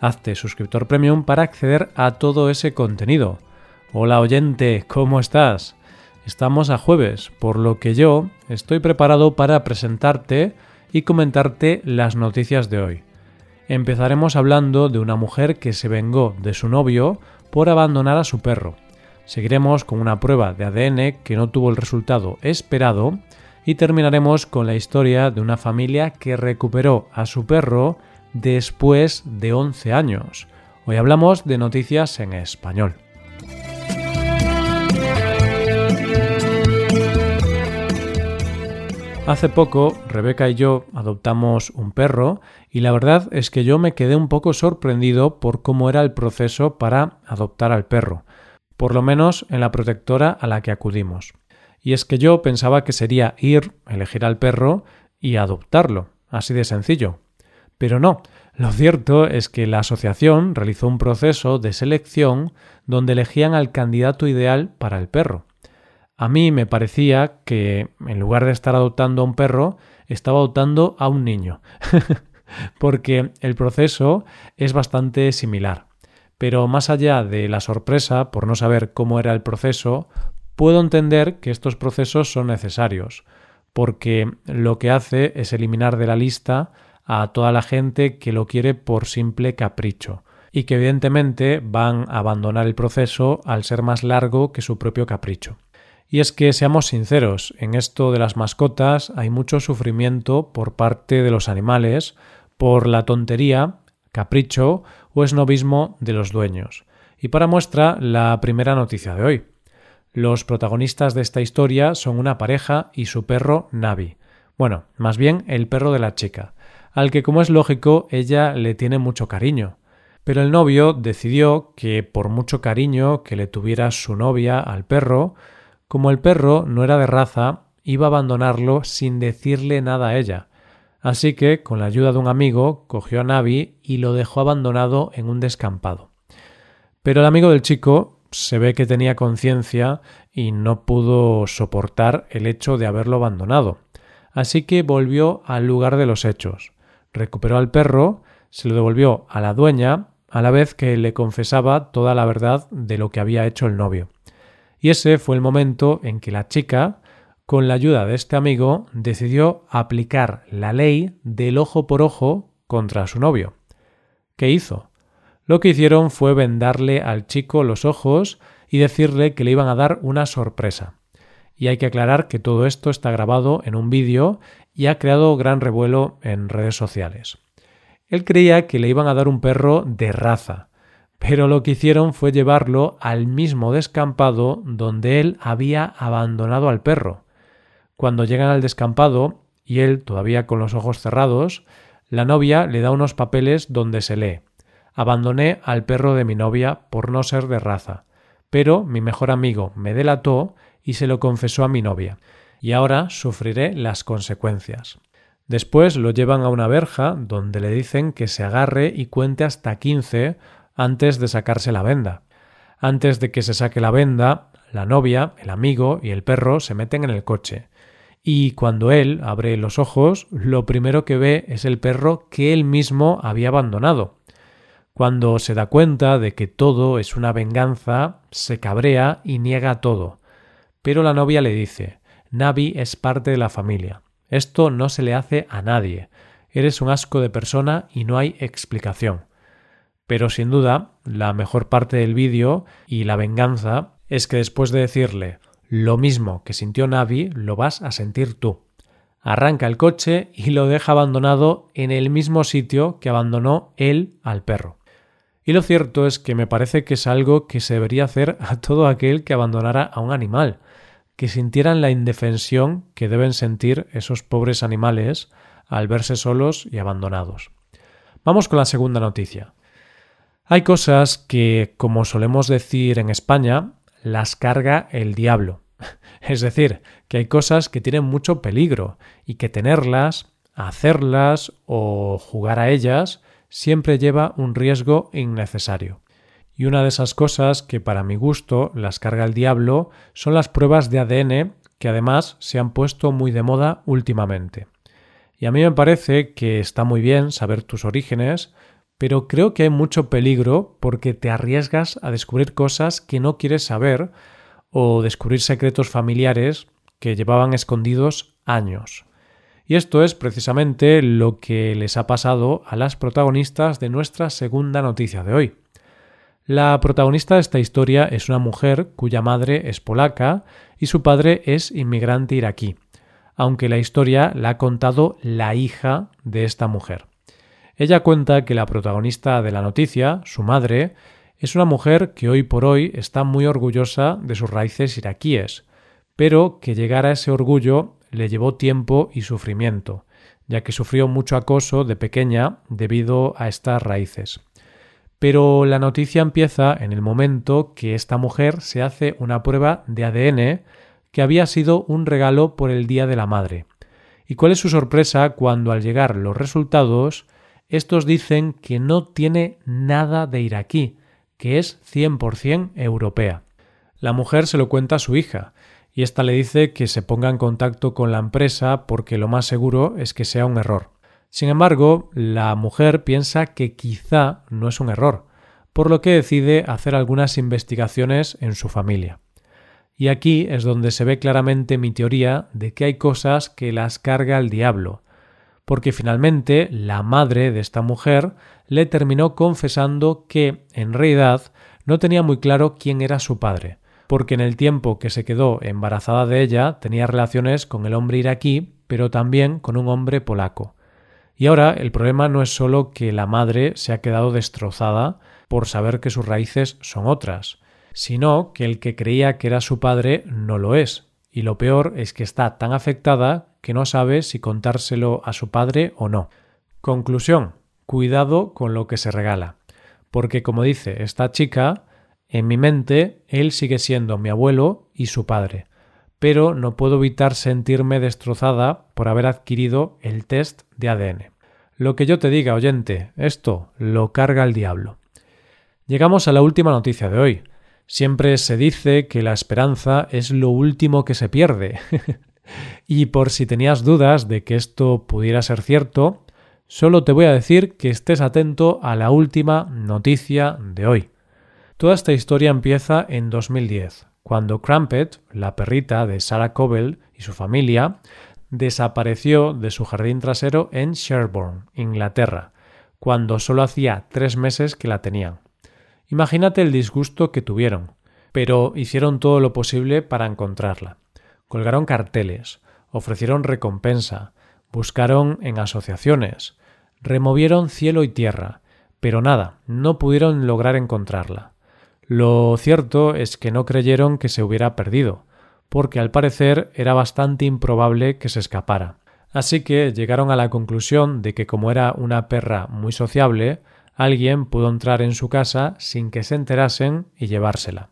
Hazte suscriptor premium para acceder a todo ese contenido. Hola oyente, ¿cómo estás? Estamos a jueves, por lo que yo estoy preparado para presentarte y comentarte las noticias de hoy. Empezaremos hablando de una mujer que se vengó de su novio por abandonar a su perro. Seguiremos con una prueba de ADN que no tuvo el resultado esperado y terminaremos con la historia de una familia que recuperó a su perro después de 11 años. Hoy hablamos de noticias en español. Hace poco Rebeca y yo adoptamos un perro y la verdad es que yo me quedé un poco sorprendido por cómo era el proceso para adoptar al perro, por lo menos en la protectora a la que acudimos. Y es que yo pensaba que sería ir, elegir al perro y adoptarlo, así de sencillo. Pero no, lo cierto es que la asociación realizó un proceso de selección donde elegían al candidato ideal para el perro. A mí me parecía que, en lugar de estar adoptando a un perro, estaba adoptando a un niño, porque el proceso es bastante similar. Pero más allá de la sorpresa por no saber cómo era el proceso, puedo entender que estos procesos son necesarios, porque lo que hace es eliminar de la lista a toda la gente que lo quiere por simple capricho y que evidentemente van a abandonar el proceso al ser más largo que su propio capricho. Y es que seamos sinceros, en esto de las mascotas hay mucho sufrimiento por parte de los animales por la tontería, capricho o esnovismo de los dueños. Y para muestra la primera noticia de hoy. Los protagonistas de esta historia son una pareja y su perro Navi. Bueno, más bien el perro de la chica al que como es lógico ella le tiene mucho cariño. Pero el novio decidió que por mucho cariño que le tuviera su novia al perro, como el perro no era de raza, iba a abandonarlo sin decirle nada a ella. Así que, con la ayuda de un amigo, cogió a Navi y lo dejó abandonado en un descampado. Pero el amigo del chico se ve que tenía conciencia y no pudo soportar el hecho de haberlo abandonado. Así que volvió al lugar de los hechos recuperó al perro, se lo devolvió a la dueña, a la vez que le confesaba toda la verdad de lo que había hecho el novio. Y ese fue el momento en que la chica, con la ayuda de este amigo, decidió aplicar la ley del ojo por ojo contra su novio. ¿Qué hizo? Lo que hicieron fue vendarle al chico los ojos y decirle que le iban a dar una sorpresa. Y hay que aclarar que todo esto está grabado en un vídeo y ha creado gran revuelo en redes sociales. Él creía que le iban a dar un perro de raza, pero lo que hicieron fue llevarlo al mismo descampado donde él había abandonado al perro. Cuando llegan al descampado, y él todavía con los ojos cerrados, la novia le da unos papeles donde se lee Abandoné al perro de mi novia por no ser de raza, pero mi mejor amigo me delató y se lo confesó a mi novia y ahora sufriré las consecuencias. Después lo llevan a una verja donde le dicen que se agarre y cuente hasta quince antes de sacarse la venda. Antes de que se saque la venda, la novia, el amigo y el perro se meten en el coche. Y cuando él abre los ojos, lo primero que ve es el perro que él mismo había abandonado. Cuando se da cuenta de que todo es una venganza, se cabrea y niega todo. Pero la novia le dice Navi es parte de la familia. Esto no se le hace a nadie. Eres un asco de persona y no hay explicación. Pero sin duda, la mejor parte del vídeo y la venganza es que después de decirle lo mismo que sintió Navi, lo vas a sentir tú. Arranca el coche y lo deja abandonado en el mismo sitio que abandonó él al perro. Y lo cierto es que me parece que es algo que se debería hacer a todo aquel que abandonara a un animal que sintieran la indefensión que deben sentir esos pobres animales al verse solos y abandonados. Vamos con la segunda noticia. Hay cosas que, como solemos decir en España, las carga el diablo. Es decir, que hay cosas que tienen mucho peligro y que tenerlas, hacerlas o jugar a ellas siempre lleva un riesgo innecesario. Y una de esas cosas que para mi gusto las carga el diablo son las pruebas de ADN que además se han puesto muy de moda últimamente. Y a mí me parece que está muy bien saber tus orígenes, pero creo que hay mucho peligro porque te arriesgas a descubrir cosas que no quieres saber o descubrir secretos familiares que llevaban escondidos años. Y esto es precisamente lo que les ha pasado a las protagonistas de nuestra segunda noticia de hoy. La protagonista de esta historia es una mujer cuya madre es polaca y su padre es inmigrante iraquí, aunque la historia la ha contado la hija de esta mujer. Ella cuenta que la protagonista de la noticia, su madre, es una mujer que hoy por hoy está muy orgullosa de sus raíces iraquíes, pero que llegar a ese orgullo le llevó tiempo y sufrimiento, ya que sufrió mucho acoso de pequeña debido a estas raíces. Pero la noticia empieza en el momento que esta mujer se hace una prueba de ADN que había sido un regalo por el Día de la Madre. ¿Y cuál es su sorpresa cuando al llegar los resultados, estos dicen que no tiene nada de iraquí, que es 100% europea. La mujer se lo cuenta a su hija, y ésta le dice que se ponga en contacto con la empresa porque lo más seguro es que sea un error. Sin embargo, la mujer piensa que quizá no es un error, por lo que decide hacer algunas investigaciones en su familia. Y aquí es donde se ve claramente mi teoría de que hay cosas que las carga el diablo, porque finalmente la madre de esta mujer le terminó confesando que, en realidad, no tenía muy claro quién era su padre, porque en el tiempo que se quedó embarazada de ella tenía relaciones con el hombre iraquí, pero también con un hombre polaco. Y ahora el problema no es solo que la madre se ha quedado destrozada por saber que sus raíces son otras, sino que el que creía que era su padre no lo es, y lo peor es que está tan afectada que no sabe si contárselo a su padre o no. Conclusión cuidado con lo que se regala. Porque como dice esta chica, en mi mente él sigue siendo mi abuelo y su padre, pero no puedo evitar sentirme destrozada por haber adquirido el test de ADN. Lo que yo te diga, oyente, esto lo carga el diablo. Llegamos a la última noticia de hoy. Siempre se dice que la esperanza es lo último que se pierde. y por si tenías dudas de que esto pudiera ser cierto, Solo te voy a decir que estés atento a la última noticia de hoy. Toda esta historia empieza en 2010, cuando Crumpet, la perrita de Sarah Cobell y su familia, desapareció de su jardín trasero en Sherborne, Inglaterra, cuando solo hacía tres meses que la tenían. Imagínate el disgusto que tuvieron, pero hicieron todo lo posible para encontrarla. Colgaron carteles, ofrecieron recompensa, buscaron en asociaciones, Removieron cielo y tierra, pero nada, no pudieron lograr encontrarla. Lo cierto es que no creyeron que se hubiera perdido, porque al parecer era bastante improbable que se escapara. Así que llegaron a la conclusión de que como era una perra muy sociable, alguien pudo entrar en su casa sin que se enterasen y llevársela.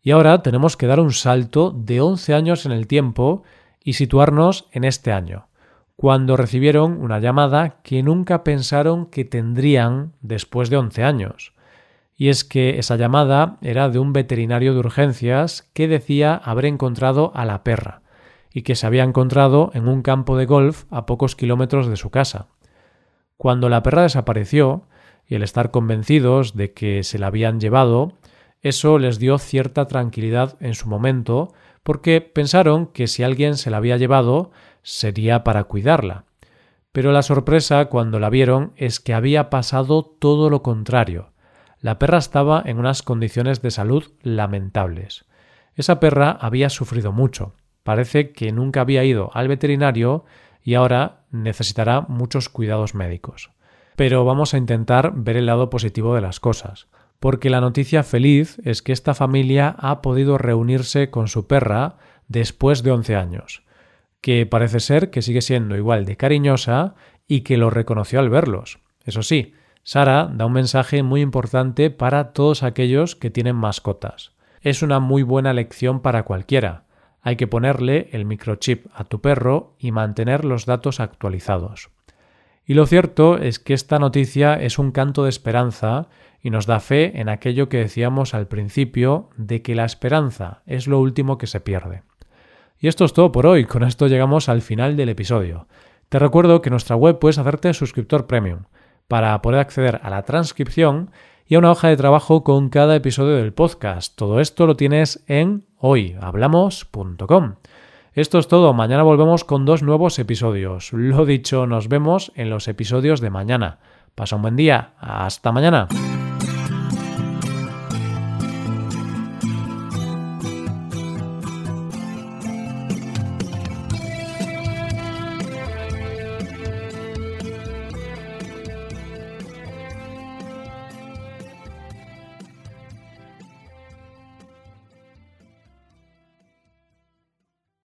Y ahora tenemos que dar un salto de 11 años en el tiempo y situarnos en este año, cuando recibieron una llamada que nunca pensaron que tendrían después de 11 años. Y es que esa llamada era de un veterinario de urgencias que decía haber encontrado a la perra y que se había encontrado en un campo de golf a pocos kilómetros de su casa. Cuando la perra desapareció, y el estar convencidos de que se la habían llevado, eso les dio cierta tranquilidad en su momento, porque pensaron que si alguien se la había llevado, sería para cuidarla. Pero la sorpresa cuando la vieron es que había pasado todo lo contrario. La perra estaba en unas condiciones de salud lamentables. Esa perra había sufrido mucho. Parece que nunca había ido al veterinario y ahora necesitará muchos cuidados médicos. Pero vamos a intentar ver el lado positivo de las cosas, porque la noticia feliz es que esta familia ha podido reunirse con su perra después de once años que parece ser que sigue siendo igual de cariñosa y que lo reconoció al verlos. Eso sí, Sara da un mensaje muy importante para todos aquellos que tienen mascotas. Es una muy buena lección para cualquiera. Hay que ponerle el microchip a tu perro y mantener los datos actualizados. Y lo cierto es que esta noticia es un canto de esperanza y nos da fe en aquello que decíamos al principio de que la esperanza es lo último que se pierde. Y esto es todo por hoy, con esto llegamos al final del episodio. Te recuerdo que nuestra web puedes hacerte suscriptor premium para poder acceder a la transcripción y a una hoja de trabajo con cada episodio del podcast. Todo esto lo tienes en hoyhablamos.com. Esto es todo, mañana volvemos con dos nuevos episodios. Lo dicho, nos vemos en los episodios de mañana. Pasa un buen día, hasta mañana.